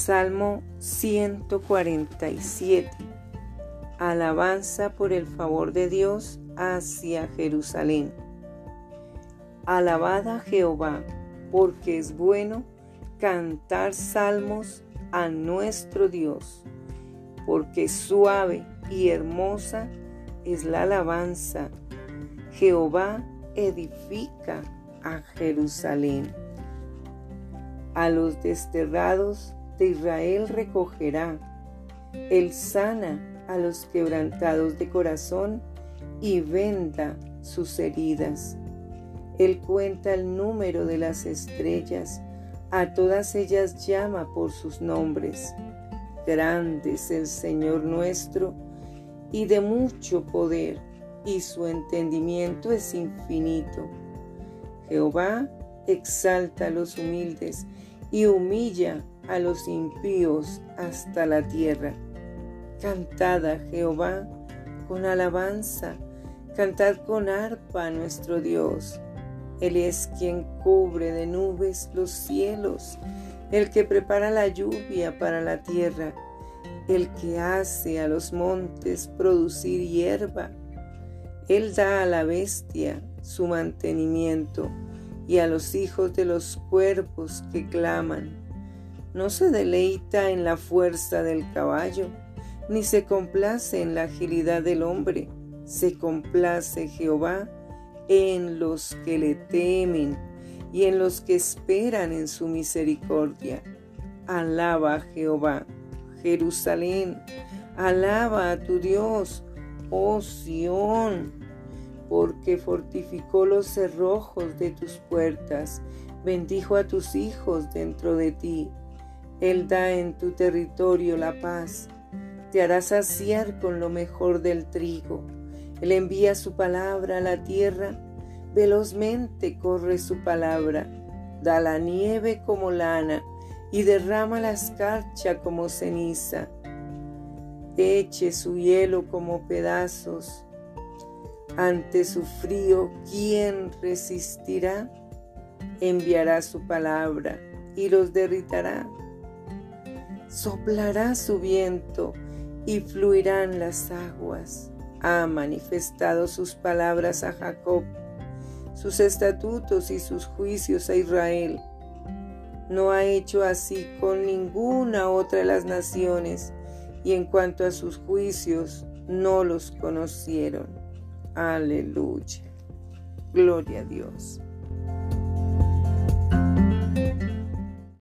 Salmo 147. Alabanza por el favor de Dios hacia Jerusalén. Alabad a Jehová, porque es bueno cantar salmos a nuestro Dios, porque suave y hermosa es la alabanza. Jehová edifica a Jerusalén. A los desterrados de Israel recogerá. Él sana a los quebrantados de corazón y venda sus heridas. Él cuenta el número de las estrellas, a todas ellas llama por sus nombres. Grande es el Señor nuestro y de mucho poder, y su entendimiento es infinito. Jehová exalta a los humildes y humilla a los impíos hasta la tierra. Cantad a Jehová con alabanza, cantad con arpa a nuestro Dios. Él es quien cubre de nubes los cielos, el que prepara la lluvia para la tierra, el que hace a los montes producir hierba. Él da a la bestia su mantenimiento y a los hijos de los cuerpos que claman. No se deleita en la fuerza del caballo, ni se complace en la agilidad del hombre. Se complace Jehová en los que le temen y en los que esperan en su misericordia. Alaba a Jehová, Jerusalén, alaba a tu Dios, oh Sión porque fortificó los cerrojos de tus puertas, bendijo a tus hijos dentro de ti. Él da en tu territorio la paz, te hará saciar con lo mejor del trigo. Él envía su palabra a la tierra, velozmente corre su palabra, da la nieve como lana y derrama la escarcha como ceniza. Eche su hielo como pedazos ante su frío, ¿quién resistirá? Enviará su palabra y los derritará. Soplará su viento y fluirán las aguas. Ha manifestado sus palabras a Jacob, sus estatutos y sus juicios a Israel. No ha hecho así con ninguna otra de las naciones, y en cuanto a sus juicios, no los conocieron. Aleluya. Gloria a Dios.